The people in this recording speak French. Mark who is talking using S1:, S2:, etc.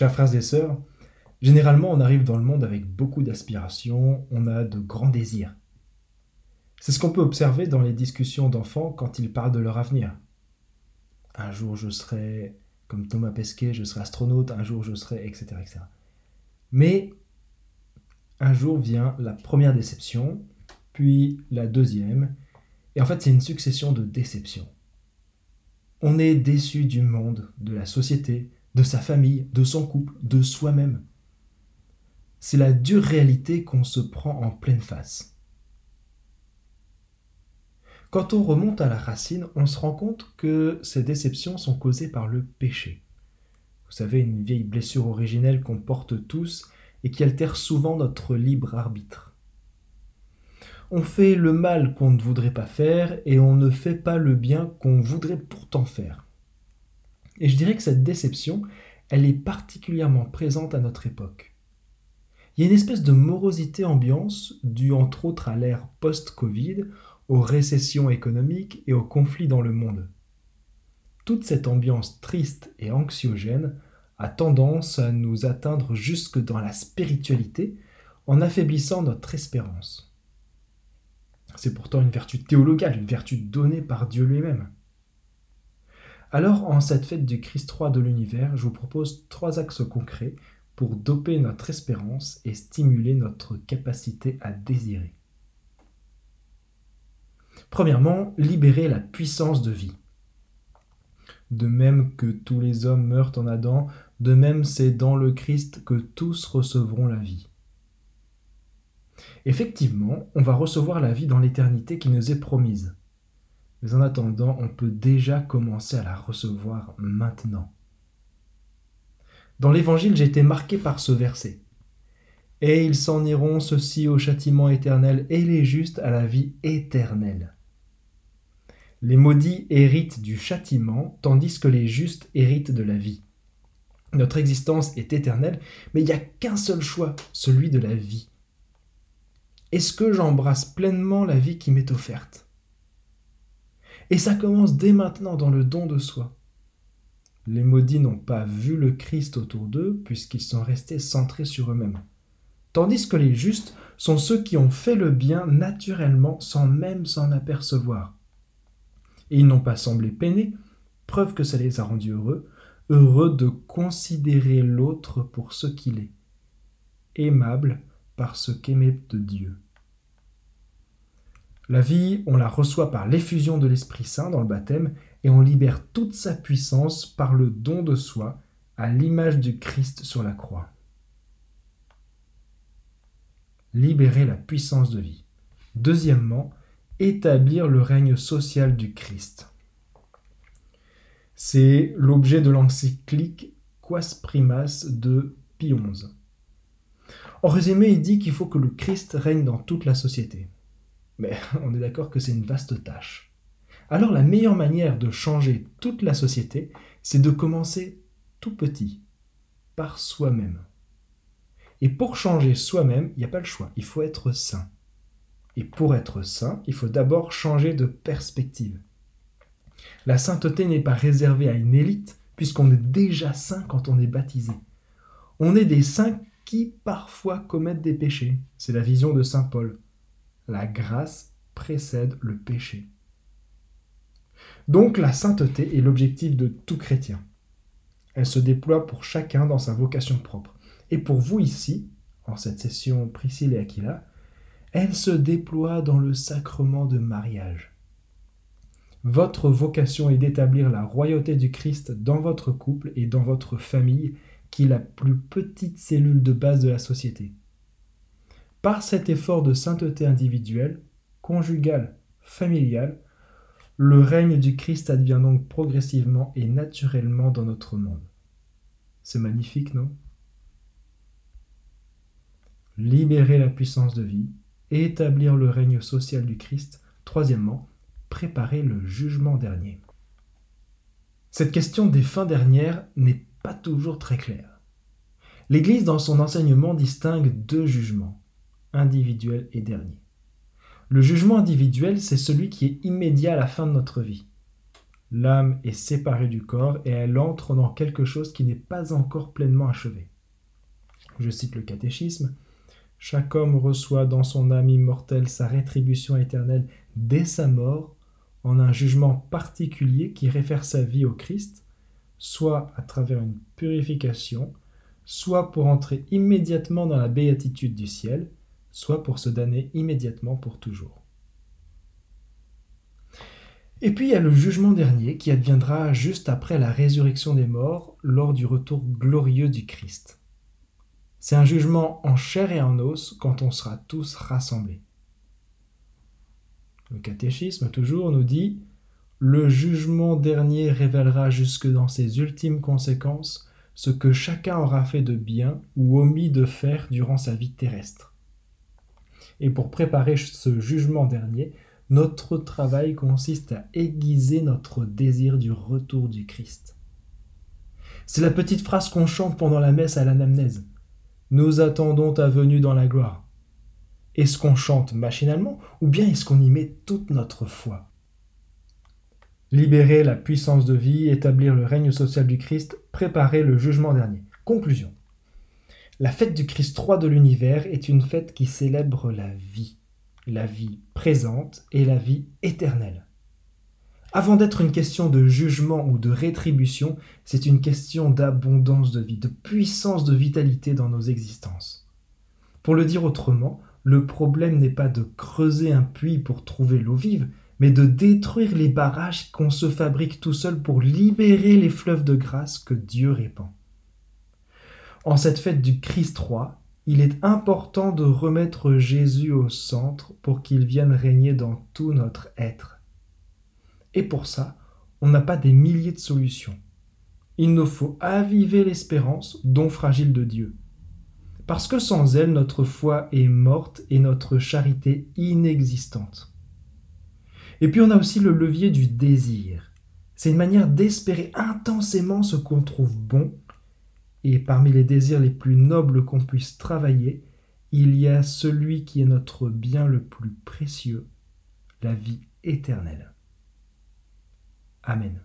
S1: Chers frères et sœurs, généralement on arrive dans le monde avec beaucoup d'aspirations, on a de grands désirs. C'est ce qu'on peut observer dans les discussions d'enfants quand ils parlent de leur avenir. Un jour je serai comme Thomas Pesquet, je serai astronaute, un jour je serai, etc. etc. Mais un jour vient la première déception, puis la deuxième, et en fait c'est une succession de déceptions. On est déçu du monde, de la société, de sa famille, de son couple, de soi-même. C'est la dure réalité qu'on se prend en pleine face. Quand on remonte à la racine, on se rend compte que ces déceptions sont causées par le péché. Vous savez, une vieille blessure originelle qu'on porte tous et qui altère souvent notre libre arbitre. On fait le mal qu'on ne voudrait pas faire et on ne fait pas le bien qu'on voudrait pourtant faire. Et je dirais que cette déception, elle est particulièrement présente à notre époque. Il y a une espèce de morosité ambiance due entre autres à l'ère post-Covid aux récessions économiques et aux conflits dans le monde. Toute cette ambiance triste et anxiogène a tendance à nous atteindre jusque dans la spiritualité en affaiblissant notre espérance. C'est pourtant une vertu théologale, une vertu donnée par Dieu lui-même. Alors, en cette fête du Christ roi de l'univers, je vous propose trois axes concrets pour doper notre espérance et stimuler notre capacité à désirer. Premièrement, libérer la puissance de vie. De même que tous les hommes meurent en Adam, de même c'est dans le Christ que tous recevront la vie. Effectivement, on va recevoir la vie dans l'éternité qui nous est promise. Mais en attendant, on peut déjà commencer à la recevoir maintenant. Dans l'Évangile, j'ai été marqué par ce verset. Et ils s'en iront ceux-ci au châtiment éternel et les justes à la vie éternelle. Les maudits héritent du châtiment, tandis que les justes héritent de la vie. Notre existence est éternelle, mais il n'y a qu'un seul choix, celui de la vie. Est-ce que j'embrasse pleinement la vie qui m'est offerte? Et ça commence dès maintenant dans le don de soi. Les maudits n'ont pas vu le Christ autour d'eux puisqu'ils sont restés centrés sur eux-mêmes. Tandis que les justes sont ceux qui ont fait le bien naturellement sans même s'en apercevoir et ils n'ont pas semblé peiner, preuve que ça les a rendus heureux, heureux de considérer l'autre pour ce qu'il est, aimable parce qu'aimé de Dieu. La vie, on la reçoit par l'effusion de l'Esprit Saint dans le baptême et on libère toute sa puissance par le don de soi à l'image du Christ sur la croix. Libérer la puissance de vie. Deuxièmement, établir le règne social du Christ. C'est l'objet de l'encyclique Quas Primas de Pie XI. En résumé, il dit qu'il faut que le Christ règne dans toute la société. Mais on est d'accord que c'est une vaste tâche. Alors la meilleure manière de changer toute la société, c'est de commencer tout petit, par soi-même. Et pour changer soi-même, il n'y a pas le choix, il faut être saint. Et pour être saint, il faut d'abord changer de perspective. La sainteté n'est pas réservée à une élite, puisqu'on est déjà saint quand on est baptisé. On est des saints qui parfois commettent des péchés. C'est la vision de Saint Paul. La grâce précède le péché. Donc la sainteté est l'objectif de tout chrétien. Elle se déploie pour chacun dans sa vocation propre. Et pour vous ici, en cette session Priscille et Aquila, elle se déploie dans le sacrement de mariage. Votre vocation est d'établir la royauté du Christ dans votre couple et dans votre famille, qui est la plus petite cellule de base de la société. Par cet effort de sainteté individuelle, conjugale, familiale, le règne du Christ advient donc progressivement et naturellement dans notre monde. C'est magnifique, non? Libérer la puissance de vie, établir le règne social du Christ. Troisièmement, préparer le jugement dernier. Cette question des fins dernières n'est pas toujours très claire. L'Église, dans son enseignement, distingue deux jugements, individuel et dernier. Le jugement individuel, c'est celui qui est immédiat à la fin de notre vie. L'âme est séparée du corps et elle entre dans quelque chose qui n'est pas encore pleinement achevé. Je cite le catéchisme. Chaque homme reçoit dans son âme immortelle sa rétribution éternelle dès sa mort en un jugement particulier qui réfère sa vie au Christ, soit à travers une purification, soit pour entrer immédiatement dans la béatitude du ciel, soit pour se damner immédiatement pour toujours. Et puis il y a le jugement dernier qui adviendra juste après la résurrection des morts lors du retour glorieux du Christ. C'est un jugement en chair et en os quand on sera tous rassemblés. Le catéchisme toujours nous dit Le jugement dernier révélera jusque dans ses ultimes conséquences ce que chacun aura fait de bien ou omis de faire durant sa vie terrestre. Et pour préparer ce jugement dernier, notre travail consiste à aiguiser notre désir du retour du Christ. C'est la petite phrase qu'on chante pendant la messe à l'anamnèse. Nous attendons ta venue dans la gloire. Est-ce qu'on chante machinalement ou bien est-ce qu'on y met toute notre foi? Libérer la puissance de vie, établir le règne social du Christ, préparer le jugement dernier. Conclusion. La fête du Christ roi de l'univers est une fête qui célèbre la vie la vie présente et la vie éternelle. Avant d'être une question de jugement ou de rétribution, c'est une question d'abondance de vie, de puissance de vitalité dans nos existences. Pour le dire autrement, le problème n'est pas de creuser un puits pour trouver l'eau vive, mais de détruire les barrages qu'on se fabrique tout seul pour libérer les fleuves de grâce que Dieu répand. En cette fête du Christ roi, il est important de remettre Jésus au centre pour qu'il vienne régner dans tout notre être. Et pour ça, on n'a pas des milliers de solutions. Il nous faut aviver l'espérance, don fragile de Dieu. Parce que sans elle, notre foi est morte et notre charité inexistante. Et puis on a aussi le levier du désir. C'est une manière d'espérer intensément ce qu'on trouve bon et parmi les désirs les plus nobles qu'on puisse travailler, il y a celui qui est notre bien le plus précieux, la vie éternelle. Amen.